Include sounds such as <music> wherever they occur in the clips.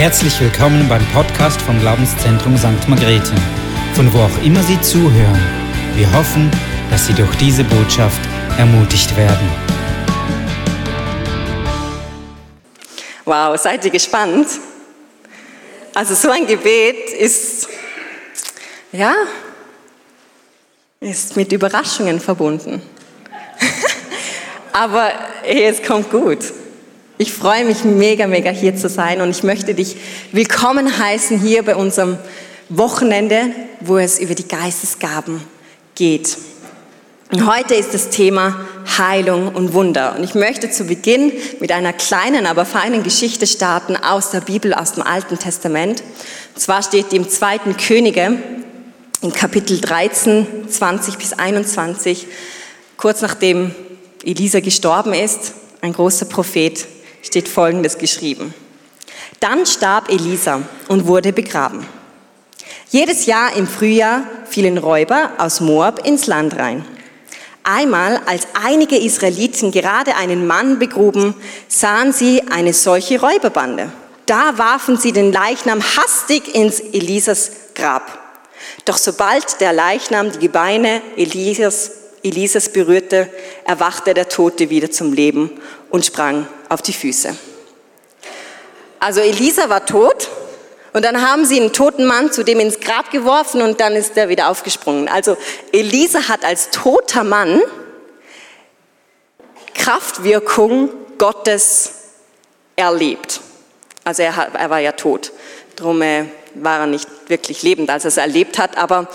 Herzlich willkommen beim Podcast vom Glaubenszentrum St. Margrethe, von wo auch immer Sie zuhören. Wir hoffen, dass Sie durch diese Botschaft ermutigt werden. Wow, seid ihr gespannt? Also so ein Gebet ist, ja, ist mit Überraschungen verbunden. <laughs> Aber es kommt gut. Ich freue mich mega, mega hier zu sein und ich möchte dich willkommen heißen hier bei unserem Wochenende, wo es über die Geistesgaben geht. Und heute ist das Thema Heilung und Wunder. Und ich möchte zu Beginn mit einer kleinen, aber feinen Geschichte starten aus der Bibel, aus dem Alten Testament. Und zwar steht im zweiten Könige in Kapitel 13, 20 bis 21, kurz nachdem Elisa gestorben ist, ein großer Prophet, steht Folgendes geschrieben. Dann starb Elisa und wurde begraben. Jedes Jahr im Frühjahr fielen Räuber aus Moab ins Land rein. Einmal, als einige Israeliten gerade einen Mann begruben, sahen sie eine solche Räuberbande. Da warfen sie den Leichnam hastig ins Elisas Grab. Doch sobald der Leichnam die Gebeine Elisas, Elisas berührte, erwachte der Tote wieder zum Leben und sprang auf die Füße. Also Elisa war tot und dann haben sie einen toten Mann zu dem ins Grab geworfen und dann ist er wieder aufgesprungen. Also Elisa hat als toter Mann Kraftwirkung Gottes erlebt. Also er, er war ja tot, darum äh, war er nicht wirklich lebend, als er es erlebt hat, aber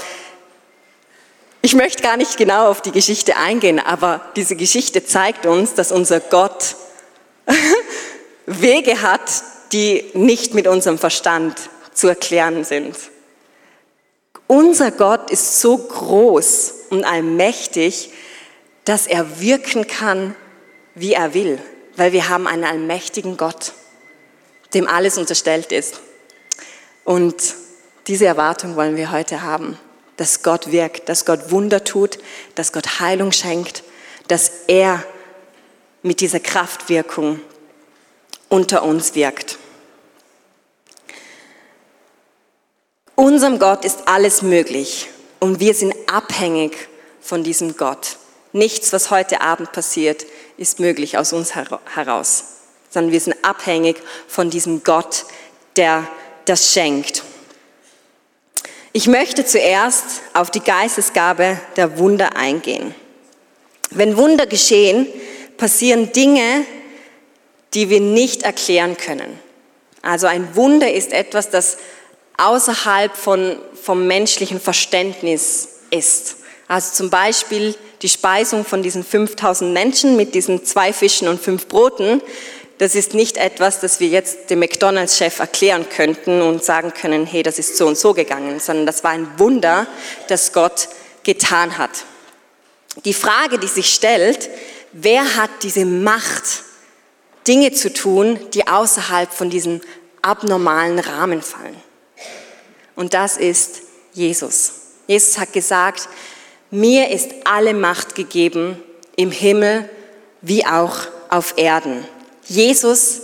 ich möchte gar nicht genau auf die Geschichte eingehen, aber diese Geschichte zeigt uns, dass unser Gott <laughs> Wege hat, die nicht mit unserem Verstand zu erklären sind. Unser Gott ist so groß und allmächtig, dass er wirken kann, wie er will, weil wir haben einen allmächtigen Gott, dem alles unterstellt ist. Und diese Erwartung wollen wir heute haben dass Gott wirkt, dass Gott Wunder tut, dass Gott Heilung schenkt, dass er mit dieser Kraftwirkung unter uns wirkt. Unserem Gott ist alles möglich und wir sind abhängig von diesem Gott. Nichts, was heute Abend passiert, ist möglich aus uns heraus, sondern wir sind abhängig von diesem Gott, der das schenkt. Ich möchte zuerst auf die Geistesgabe der Wunder eingehen. Wenn Wunder geschehen, passieren Dinge, die wir nicht erklären können. Also ein Wunder ist etwas, das außerhalb von, vom menschlichen Verständnis ist. Also zum Beispiel die Speisung von diesen 5000 Menschen mit diesen zwei Fischen und fünf Broten das ist nicht etwas, das wir jetzt dem McDonald's-Chef erklären könnten und sagen können, hey, das ist so und so gegangen, sondern das war ein Wunder, das Gott getan hat. Die Frage, die sich stellt, wer hat diese Macht, Dinge zu tun, die außerhalb von diesem abnormalen Rahmen fallen? Und das ist Jesus. Jesus hat gesagt, mir ist alle Macht gegeben im Himmel wie auch auf Erden. Jesus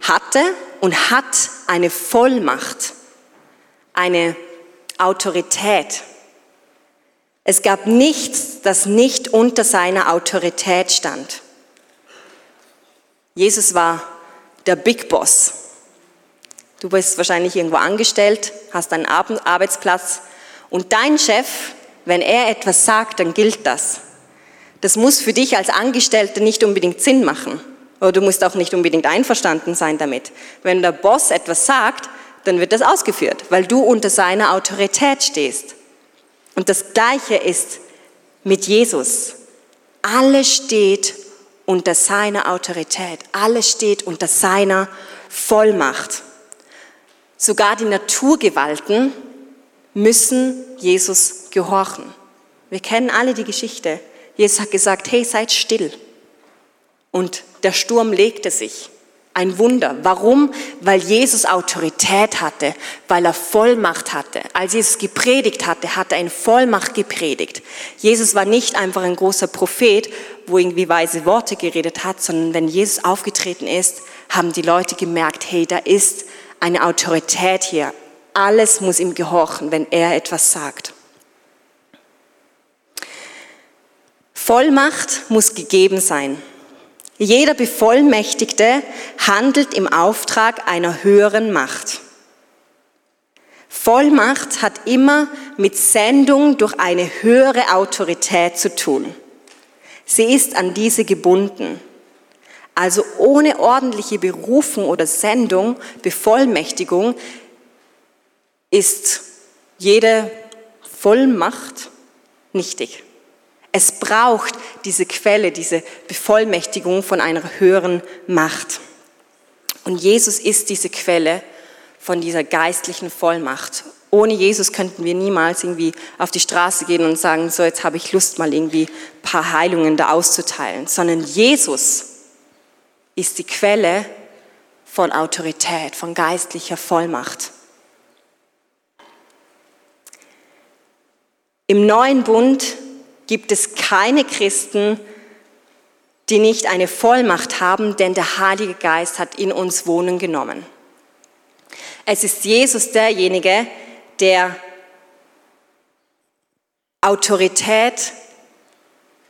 hatte und hat eine Vollmacht, eine Autorität. Es gab nichts, das nicht unter seiner Autorität stand. Jesus war der Big Boss. Du bist wahrscheinlich irgendwo angestellt, hast einen Arbeitsplatz und dein Chef, wenn er etwas sagt, dann gilt das. Das muss für dich als Angestellter nicht unbedingt Sinn machen. Oder du musst auch nicht unbedingt einverstanden sein damit. Wenn der Boss etwas sagt, dann wird das ausgeführt, weil du unter seiner Autorität stehst. Und das Gleiche ist mit Jesus. Alles steht unter seiner Autorität. Alles steht unter seiner Vollmacht. Sogar die Naturgewalten müssen Jesus gehorchen. Wir kennen alle die Geschichte. Jesus hat gesagt, hey, seid still. Und der Sturm legte sich. Ein Wunder. Warum? Weil Jesus Autorität hatte, weil er Vollmacht hatte. Als Jesus gepredigt hatte, hat er in Vollmacht gepredigt. Jesus war nicht einfach ein großer Prophet, wo irgendwie weise Worte geredet hat, sondern wenn Jesus aufgetreten ist, haben die Leute gemerkt, hey, da ist eine Autorität hier. Alles muss ihm gehorchen, wenn er etwas sagt. Vollmacht muss gegeben sein. Jeder Bevollmächtigte handelt im Auftrag einer höheren Macht. Vollmacht hat immer mit Sendung durch eine höhere Autorität zu tun. Sie ist an diese gebunden. Also ohne ordentliche Berufung oder Sendung, Bevollmächtigung, ist jede Vollmacht nichtig. Es braucht diese Quelle, diese Bevollmächtigung von einer höheren Macht. Und Jesus ist diese Quelle von dieser geistlichen Vollmacht. Ohne Jesus könnten wir niemals irgendwie auf die Straße gehen und sagen, so jetzt habe ich Lust mal irgendwie ein paar Heilungen da auszuteilen, sondern Jesus ist die Quelle von Autorität, von geistlicher Vollmacht. Im neuen Bund gibt es keine Christen, die nicht eine Vollmacht haben, denn der Heilige Geist hat in uns Wohnen genommen. Es ist Jesus derjenige, der Autorität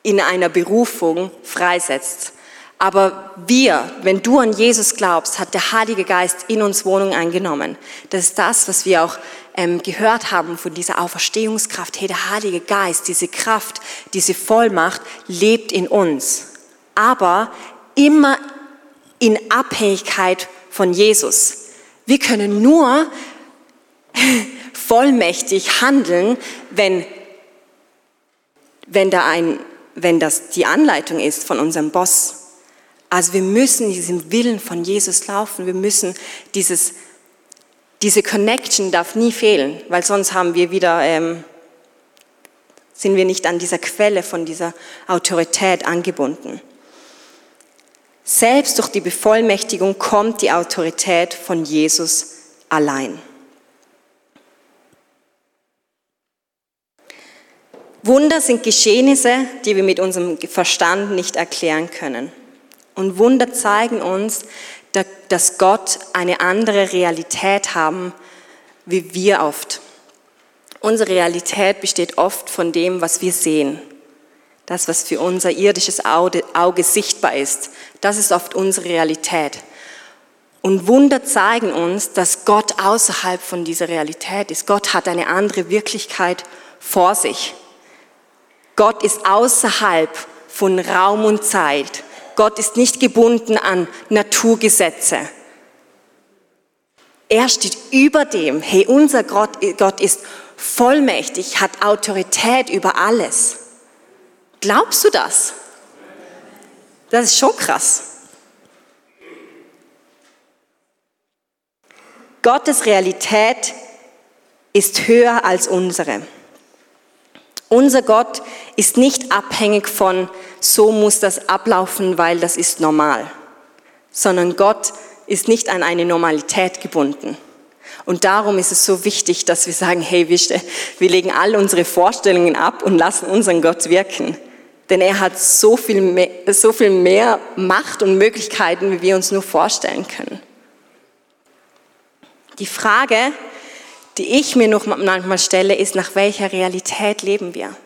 in einer Berufung freisetzt. Aber wir, wenn du an Jesus glaubst, hat der Heilige Geist in uns Wohnung eingenommen. Das ist das, was wir auch ähm, gehört haben von dieser Auferstehungskraft. Hey, der Heilige Geist, diese Kraft, diese Vollmacht lebt in uns. Aber immer in Abhängigkeit von Jesus. Wir können nur <laughs> vollmächtig handeln, wenn, wenn, da ein, wenn das die Anleitung ist von unserem Boss. Also wir müssen diesem Willen von Jesus laufen. Wir müssen dieses, diese Connection darf nie fehlen, weil sonst haben wir wieder, ähm, sind wir nicht an dieser Quelle von dieser Autorität angebunden. Selbst durch die Bevollmächtigung kommt die Autorität von Jesus allein. Wunder sind Geschehnisse, die wir mit unserem Verstand nicht erklären können. Und Wunder zeigen uns, dass Gott eine andere Realität haben, wie wir oft. Unsere Realität besteht oft von dem, was wir sehen. Das, was für unser irdisches Auge, sichtbar ist, das ist oft unsere Realität. Und Wunder zeigen uns, dass Gott außerhalb von dieser Realität ist. Gott hat eine andere Wirklichkeit vor sich. Gott ist außerhalb von Raum und Zeit. Gott ist nicht gebunden an Naturgesetze. Er steht über dem. Hey, unser Gott, Gott ist vollmächtig, hat Autorität über alles. Glaubst du das? Das ist schon krass. Gottes Realität ist höher als unsere. Unser Gott ist nicht abhängig von, so muss das ablaufen, weil das ist normal, sondern Gott ist nicht an eine Normalität gebunden. Und darum ist es so wichtig, dass wir sagen, hey, wir, wir legen all unsere Vorstellungen ab und lassen unseren Gott wirken. Denn er hat so viel, mehr, so viel mehr Macht und Möglichkeiten, wie wir uns nur vorstellen können. Die Frage, die ich mir noch manchmal stelle, ist, nach welcher Realität leben wir?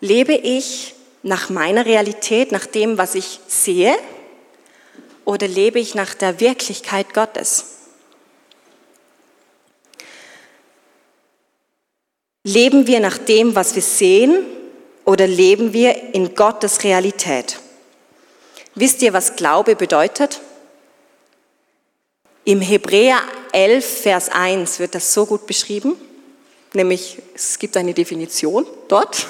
Lebe ich nach meiner Realität, nach dem, was ich sehe, oder lebe ich nach der Wirklichkeit Gottes? Leben wir nach dem, was wir sehen, oder leben wir in Gottes Realität? Wisst ihr, was Glaube bedeutet? Im Hebräer 11, Vers 1 wird das so gut beschrieben, nämlich es gibt eine Definition dort.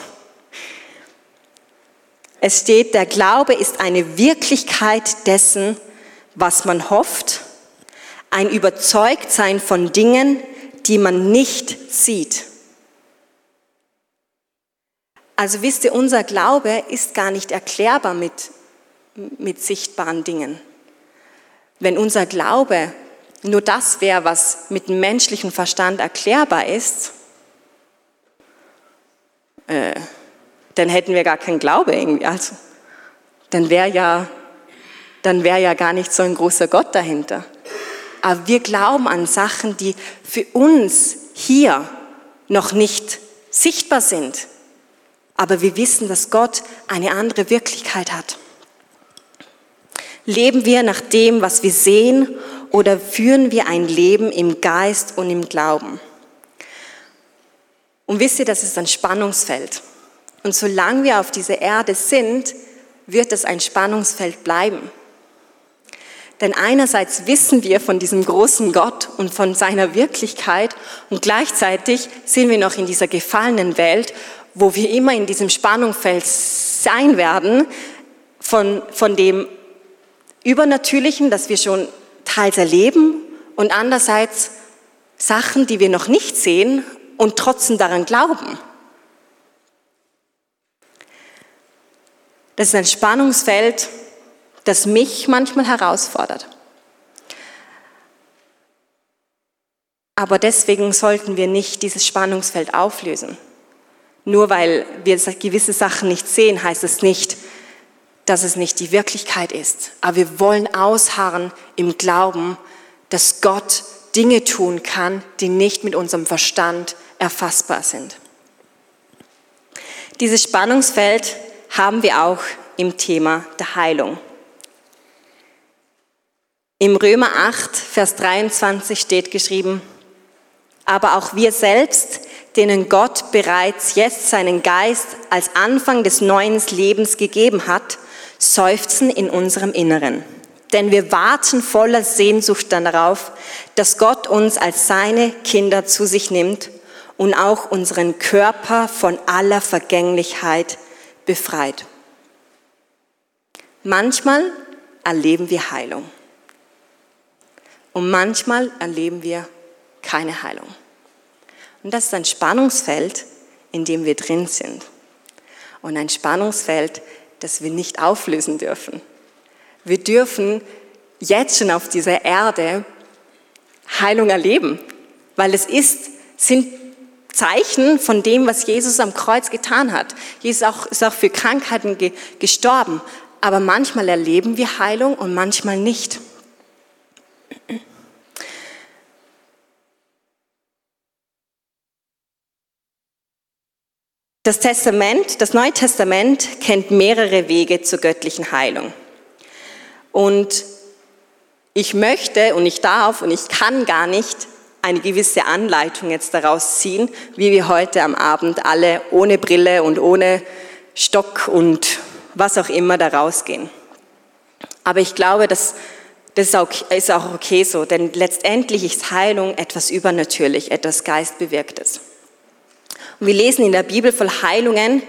Es steht, der Glaube ist eine Wirklichkeit dessen, was man hofft, ein Überzeugtsein von Dingen, die man nicht sieht. Also wisst ihr, unser Glaube ist gar nicht erklärbar mit, mit sichtbaren Dingen. Wenn unser Glaube nur das wäre, was mit dem menschlichen Verstand erklärbar ist, äh, dann hätten wir gar keinen Glaube irgendwie. Also, dann wäre ja, dann wäre ja gar nicht so ein großer Gott dahinter. Aber wir glauben an Sachen, die für uns hier noch nicht sichtbar sind. Aber wir wissen, dass Gott eine andere Wirklichkeit hat. Leben wir nach dem, was wir sehen, oder führen wir ein Leben im Geist und im Glauben? Und wisst ihr, das ist ein Spannungsfeld. Und solange wir auf dieser Erde sind, wird es ein Spannungsfeld bleiben. Denn einerseits wissen wir von diesem großen Gott und von seiner Wirklichkeit und gleichzeitig sind wir noch in dieser gefallenen Welt, wo wir immer in diesem Spannungsfeld sein werden, von, von dem Übernatürlichen, das wir schon teils erleben und andererseits Sachen, die wir noch nicht sehen und trotzdem daran glauben. Das ist ein Spannungsfeld, das mich manchmal herausfordert. Aber deswegen sollten wir nicht dieses Spannungsfeld auflösen. Nur weil wir gewisse Sachen nicht sehen, heißt es nicht, dass es nicht die Wirklichkeit ist. Aber wir wollen ausharren im Glauben, dass Gott Dinge tun kann, die nicht mit unserem Verstand erfassbar sind. Dieses Spannungsfeld haben wir auch im Thema der Heilung. Im Römer 8, Vers 23 steht geschrieben, aber auch wir selbst, denen Gott bereits jetzt seinen Geist als Anfang des neuen Lebens gegeben hat, seufzen in unserem Inneren. Denn wir warten voller Sehnsucht darauf, dass Gott uns als seine Kinder zu sich nimmt und auch unseren Körper von aller Vergänglichkeit befreit. Manchmal erleben wir Heilung und manchmal erleben wir keine Heilung. Und das ist ein Spannungsfeld, in dem wir drin sind. Und ein Spannungsfeld, das wir nicht auflösen dürfen. Wir dürfen jetzt schon auf dieser Erde Heilung erleben, weil es ist, sind Zeichen von dem, was Jesus am Kreuz getan hat. Jesus auch, ist auch für Krankheiten ge gestorben, aber manchmal erleben wir Heilung und manchmal nicht. Das Testament, das Neue Testament kennt mehrere Wege zur göttlichen Heilung. Und ich möchte und ich darf und ich kann gar nicht eine gewisse Anleitung jetzt daraus ziehen, wie wir heute am Abend alle ohne Brille und ohne Stock und was auch immer da rausgehen. Aber ich glaube, dass das ist auch okay so, denn letztendlich ist Heilung etwas übernatürlich, etwas Geistbewirktes. Und wir lesen in der Bibel von Heilungen,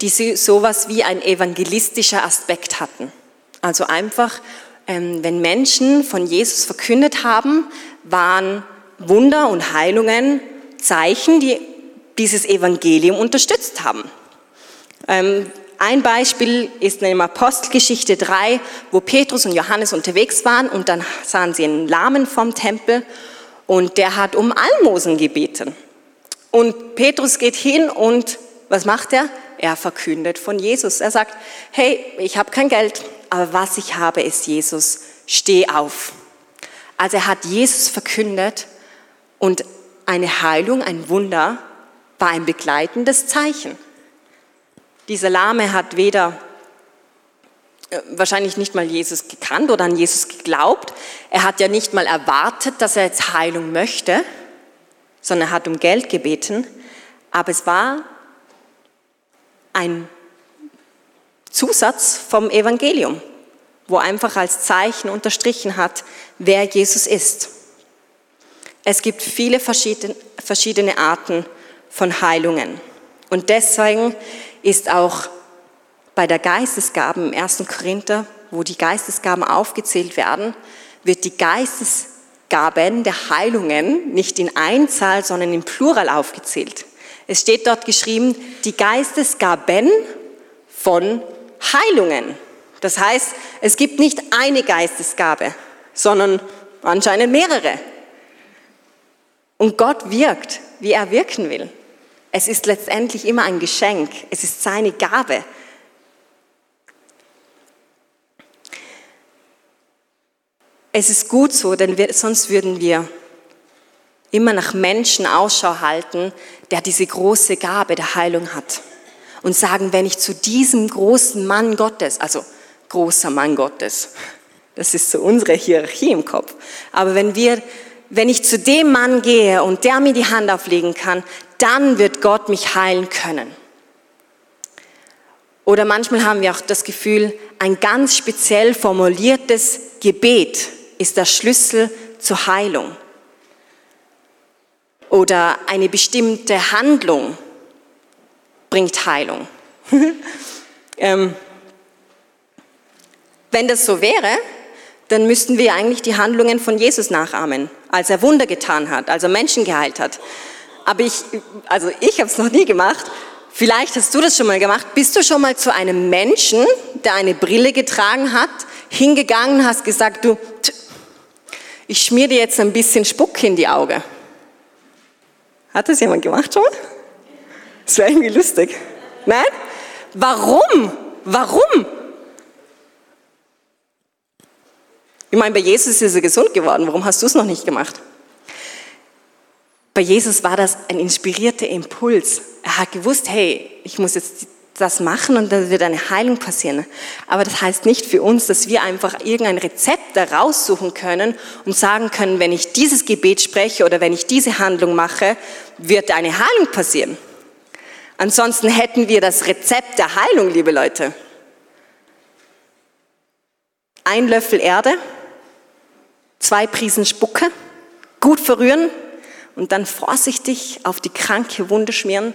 die sowas wie ein evangelistischer Aspekt hatten. Also einfach, ähm, wenn Menschen von Jesus verkündet haben, waren Wunder und Heilungen Zeichen, die dieses Evangelium unterstützt haben. Ähm, ein Beispiel ist in Apostelgeschichte 3, wo Petrus und Johannes unterwegs waren und dann sahen sie einen Lahmen vom Tempel und der hat um Almosen gebeten. Und Petrus geht hin und was macht er? Er verkündet von Jesus. Er sagt, hey, ich habe kein Geld, aber was ich habe, ist Jesus. Steh auf. Also er hat Jesus verkündet und eine Heilung, ein Wunder war ein begleitendes Zeichen. Dieser Lahme hat weder äh, wahrscheinlich nicht mal Jesus gekannt oder an Jesus geglaubt. Er hat ja nicht mal erwartet, dass er jetzt Heilung möchte sondern er hat um Geld gebeten. Aber es war ein Zusatz vom Evangelium, wo einfach als Zeichen unterstrichen hat, wer Jesus ist. Es gibt viele verschiedene Arten von Heilungen. Und deswegen ist auch bei der Geistesgaben im 1. Korinther, wo die Geistesgaben aufgezählt werden, wird die Geistesgaben Gaben der Heilungen nicht in Einzahl, sondern in Plural aufgezählt. Es steht dort geschrieben, die Geistesgaben von Heilungen. Das heißt, es gibt nicht eine Geistesgabe, sondern anscheinend mehrere. Und Gott wirkt, wie er wirken will. Es ist letztendlich immer ein Geschenk. Es ist seine Gabe. Es ist gut so, denn wir, sonst würden wir immer nach Menschen Ausschau halten, der diese große Gabe der Heilung hat. Und sagen, wenn ich zu diesem großen Mann Gottes, also großer Mann Gottes, das ist so unsere Hierarchie im Kopf, aber wenn wir, wenn ich zu dem Mann gehe und der mir die Hand auflegen kann, dann wird Gott mich heilen können. Oder manchmal haben wir auch das Gefühl, ein ganz speziell formuliertes Gebet ist der Schlüssel zur Heilung. Oder eine bestimmte Handlung bringt Heilung. <laughs> ähm, wenn das so wäre, dann müssten wir eigentlich die Handlungen von Jesus nachahmen, als er Wunder getan hat, als er Menschen geheilt hat. Aber ich, also ich habe es noch nie gemacht. Vielleicht hast du das schon mal gemacht. Bist du schon mal zu einem Menschen, der eine Brille getragen hat, hingegangen, hast gesagt, du, ich schmier dir jetzt ein bisschen Spuck in die Augen. Hat das jemand gemacht schon? Das wäre irgendwie lustig. Nein? Warum? Warum? Ich meine, bei Jesus ist er gesund geworden. Warum hast du es noch nicht gemacht? Bei Jesus war das ein inspirierter Impuls. Er hat gewusst, hey, ich muss jetzt das machen und dann wird eine Heilung passieren. Aber das heißt nicht für uns, dass wir einfach irgendein Rezept da raussuchen können und sagen können, wenn ich dieses Gebet spreche oder wenn ich diese Handlung mache, wird eine Heilung passieren. Ansonsten hätten wir das Rezept der Heilung, liebe Leute. Ein Löffel Erde, zwei Prisen Spucke, gut verrühren und dann vorsichtig auf die kranke Wunde schmieren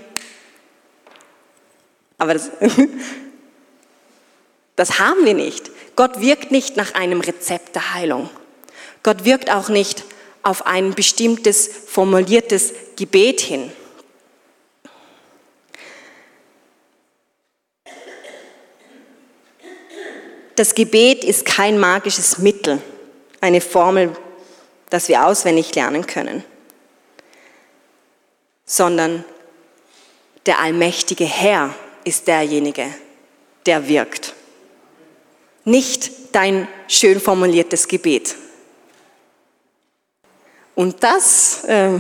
aber das, <laughs> das haben wir nicht. Gott wirkt nicht nach einem Rezept der Heilung. Gott wirkt auch nicht auf ein bestimmtes formuliertes Gebet hin. Das Gebet ist kein magisches Mittel, eine Formel, das wir auswendig lernen können, sondern der allmächtige Herr ist derjenige, der wirkt. Nicht dein schön formuliertes Gebet. Und das, äh,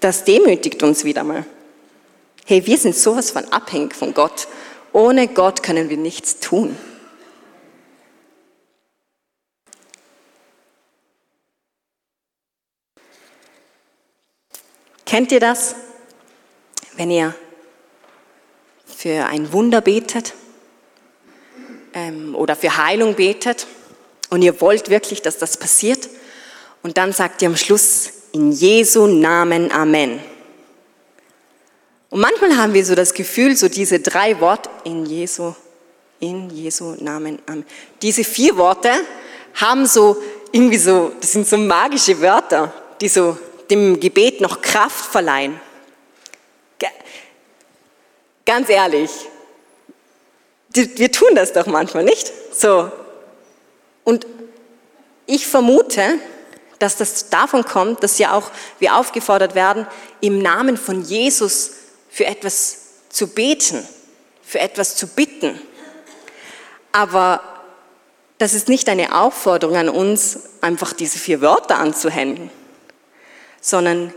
das demütigt uns wieder mal. Hey, wir sind sowas von abhängig von Gott. Ohne Gott können wir nichts tun. Kennt ihr das? Wenn ihr für ein Wunder betet ähm, oder für Heilung betet und ihr wollt wirklich, dass das passiert und dann sagt ihr am Schluss in Jesu Namen Amen. Und manchmal haben wir so das Gefühl, so diese drei Worte in Jesu, in Jesu Namen Amen. Diese vier Worte haben so irgendwie so, das sind so magische Wörter, die so dem Gebet noch Kraft verleihen. Ganz ehrlich, wir tun das doch manchmal nicht. So. Und ich vermute, dass das davon kommt, dass ja auch wir aufgefordert werden, im Namen von Jesus für etwas zu beten, für etwas zu bitten. Aber das ist nicht eine Aufforderung an uns, einfach diese vier Wörter anzuhängen, sondern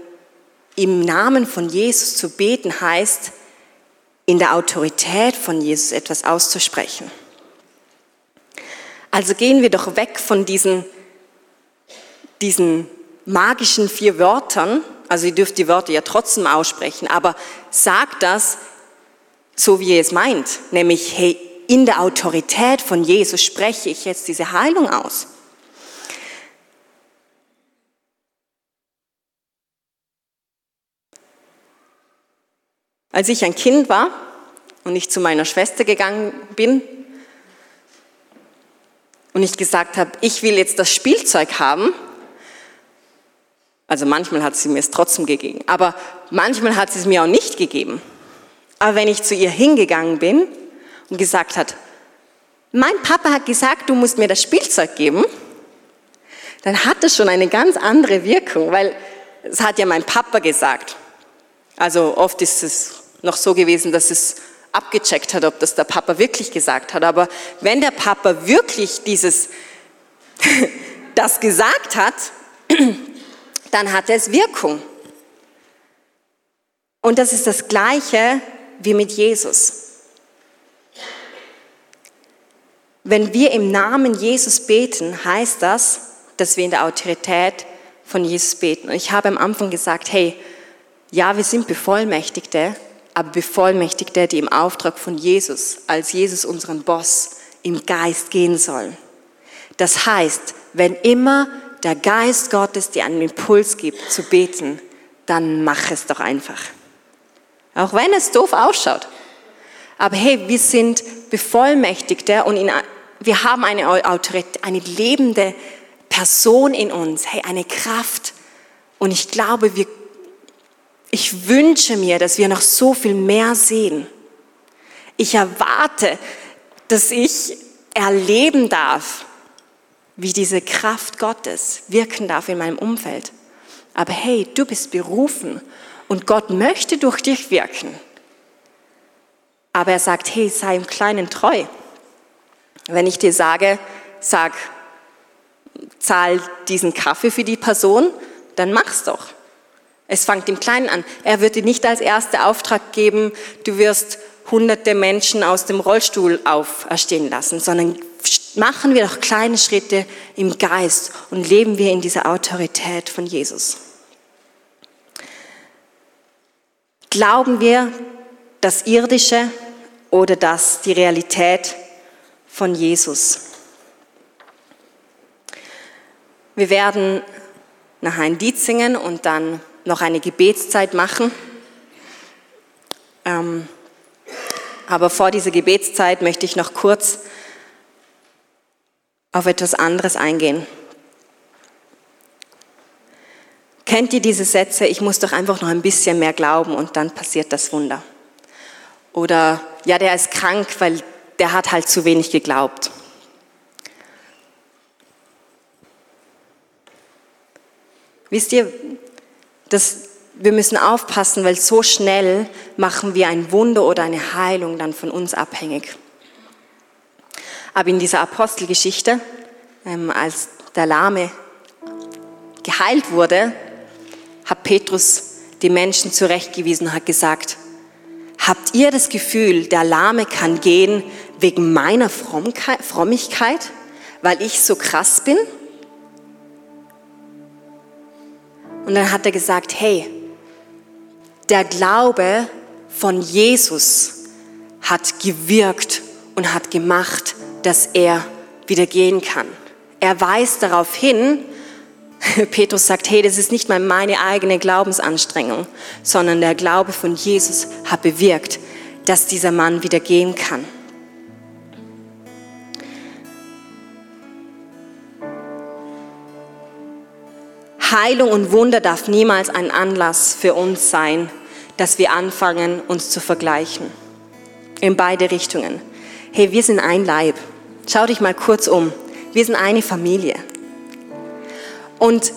im Namen von Jesus zu beten heißt, in der Autorität von Jesus etwas auszusprechen. Also gehen wir doch weg von diesen, diesen magischen vier Wörtern, also ihr dürft die Wörter ja trotzdem aussprechen, aber sagt das so, wie ihr es meint, nämlich, hey, in der Autorität von Jesus spreche ich jetzt diese Heilung aus. Als ich ein Kind war und ich zu meiner Schwester gegangen bin und ich gesagt habe, ich will jetzt das Spielzeug haben, also manchmal hat sie mir es trotzdem gegeben, aber manchmal hat sie es mir auch nicht gegeben. Aber wenn ich zu ihr hingegangen bin und gesagt hat, mein Papa hat gesagt, du musst mir das Spielzeug geben, dann hat das schon eine ganz andere Wirkung, weil es hat ja mein Papa gesagt. Also oft ist es noch so gewesen, dass es abgecheckt hat, ob das der Papa wirklich gesagt hat. Aber wenn der Papa wirklich dieses, <laughs> das gesagt hat, <clears throat> dann hat es Wirkung. Und das ist das Gleiche wie mit Jesus. Wenn wir im Namen Jesus beten, heißt das, dass wir in der Autorität von Jesus beten. Und ich habe am Anfang gesagt, hey, ja, wir sind Bevollmächtigte, aber Bevollmächtigte, die im Auftrag von Jesus, als Jesus unseren Boss, im Geist gehen sollen. Das heißt, wenn immer der Geist Gottes dir einen Impuls gibt zu beten, dann mach es doch einfach. Auch wenn es doof ausschaut. Aber hey, wir sind Bevollmächtigte und in, wir haben eine Autorität, eine lebende Person in uns, hey, eine Kraft. Und ich glaube, wir ich wünsche mir, dass wir noch so viel mehr sehen. Ich erwarte, dass ich erleben darf, wie diese Kraft Gottes wirken darf in meinem Umfeld. Aber hey, du bist berufen und Gott möchte durch dich wirken. Aber er sagt, hey, sei im Kleinen treu. Wenn ich dir sage, sag, zahl diesen Kaffee für die Person, dann mach's doch. Es fängt im Kleinen an. Er wird dir nicht als erster Auftrag geben, du wirst hunderte Menschen aus dem Rollstuhl auferstehen lassen, sondern machen wir doch kleine Schritte im Geist und leben wir in dieser Autorität von Jesus. Glauben wir das Irdische oder das die Realität von Jesus? Wir werden nach ein Lied singen und dann noch eine Gebetszeit machen. Ähm, aber vor dieser Gebetszeit möchte ich noch kurz auf etwas anderes eingehen. Kennt ihr diese Sätze, ich muss doch einfach noch ein bisschen mehr glauben und dann passiert das Wunder? Oder ja, der ist krank, weil der hat halt zu wenig geglaubt. Wisst ihr, dass wir müssen aufpassen, weil so schnell machen wir ein Wunder oder eine Heilung dann von uns abhängig. Aber in dieser Apostelgeschichte, ähm, als der Lahme geheilt wurde, hat Petrus die Menschen zurechtgewiesen und hat gesagt, habt ihr das Gefühl, der Lahme kann gehen wegen meiner Frömmigkeit, weil ich so krass bin? Und dann hat er gesagt, hey, der Glaube von Jesus hat gewirkt und hat gemacht, dass er wieder gehen kann. Er weist darauf hin, <laughs> Petrus sagt, hey, das ist nicht mal meine eigene Glaubensanstrengung, sondern der Glaube von Jesus hat bewirkt, dass dieser Mann wieder gehen kann. Heilung und Wunder darf niemals ein Anlass für uns sein, dass wir anfangen, uns zu vergleichen. In beide Richtungen. Hey, wir sind ein Leib. Schau dich mal kurz um. Wir sind eine Familie. Und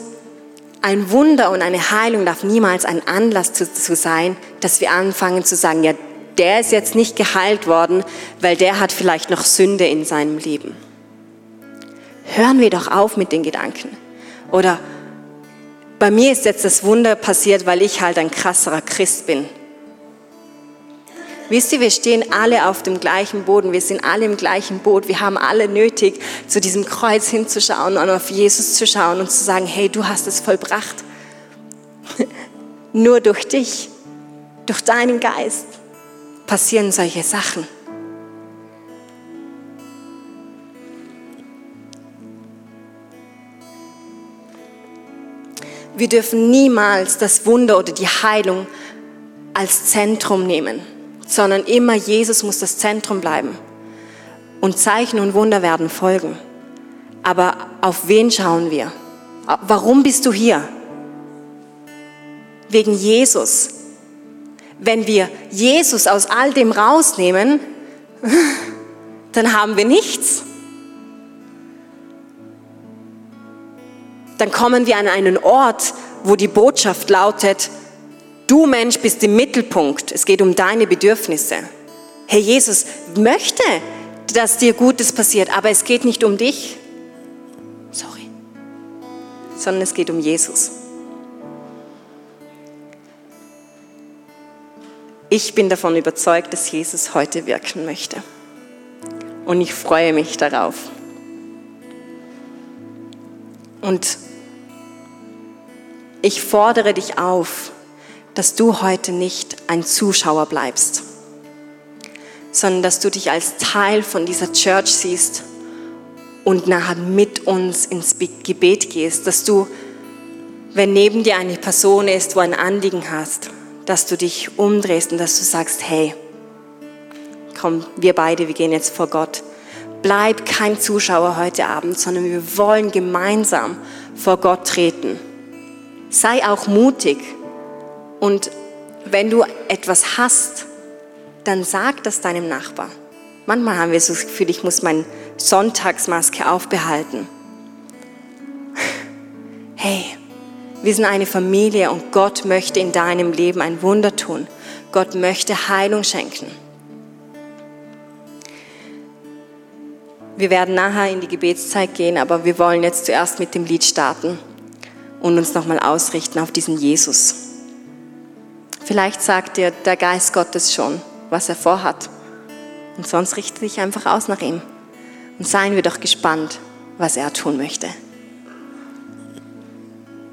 ein Wunder und eine Heilung darf niemals ein Anlass zu, zu sein, dass wir anfangen zu sagen, ja, der ist jetzt nicht geheilt worden, weil der hat vielleicht noch Sünde in seinem Leben. Hören wir doch auf mit den Gedanken. Oder bei mir ist jetzt das Wunder passiert, weil ich halt ein krasserer Christ bin. Wisst ihr, wir stehen alle auf dem gleichen Boden, wir sind alle im gleichen Boot, wir haben alle nötig, zu diesem Kreuz hinzuschauen und auf Jesus zu schauen und zu sagen, hey, du hast es vollbracht. <laughs> Nur durch dich, durch deinen Geist passieren solche Sachen. Wir dürfen niemals das Wunder oder die Heilung als Zentrum nehmen, sondern immer Jesus muss das Zentrum bleiben. Und Zeichen und Wunder werden folgen. Aber auf wen schauen wir? Warum bist du hier? Wegen Jesus. Wenn wir Jesus aus all dem rausnehmen, <laughs> dann haben wir nichts. Dann kommen wir an einen Ort, wo die Botschaft lautet, Du Mensch bist im Mittelpunkt. Es geht um deine Bedürfnisse. Herr Jesus möchte, dass dir Gutes passiert, aber es geht nicht um dich. Sorry. Sondern es geht um Jesus. Ich bin davon überzeugt, dass Jesus heute wirken möchte. Und ich freue mich darauf. Und ich fordere dich auf, dass du heute nicht ein Zuschauer bleibst, sondern dass du dich als Teil von dieser Church siehst und nachher mit uns ins Gebet gehst, dass du, wenn neben dir eine Person ist, wo ein Anliegen hast, dass du dich umdrehst und dass du sagst, hey, komm, wir beide, wir gehen jetzt vor Gott. Bleib kein Zuschauer heute Abend, sondern wir wollen gemeinsam vor Gott treten. Sei auch mutig. Und wenn du etwas hast, dann sag das deinem Nachbar. Manchmal haben wir so das Gefühl, ich muss meine Sonntagsmaske aufbehalten. Hey, wir sind eine Familie und Gott möchte in deinem Leben ein Wunder tun. Gott möchte Heilung schenken. Wir werden nachher in die Gebetszeit gehen, aber wir wollen jetzt zuerst mit dem Lied starten und uns nochmal ausrichten auf diesen Jesus. Vielleicht sagt dir der Geist Gottes schon, was er vorhat. Und sonst richte dich einfach aus nach ihm. Und seien wir doch gespannt, was er tun möchte.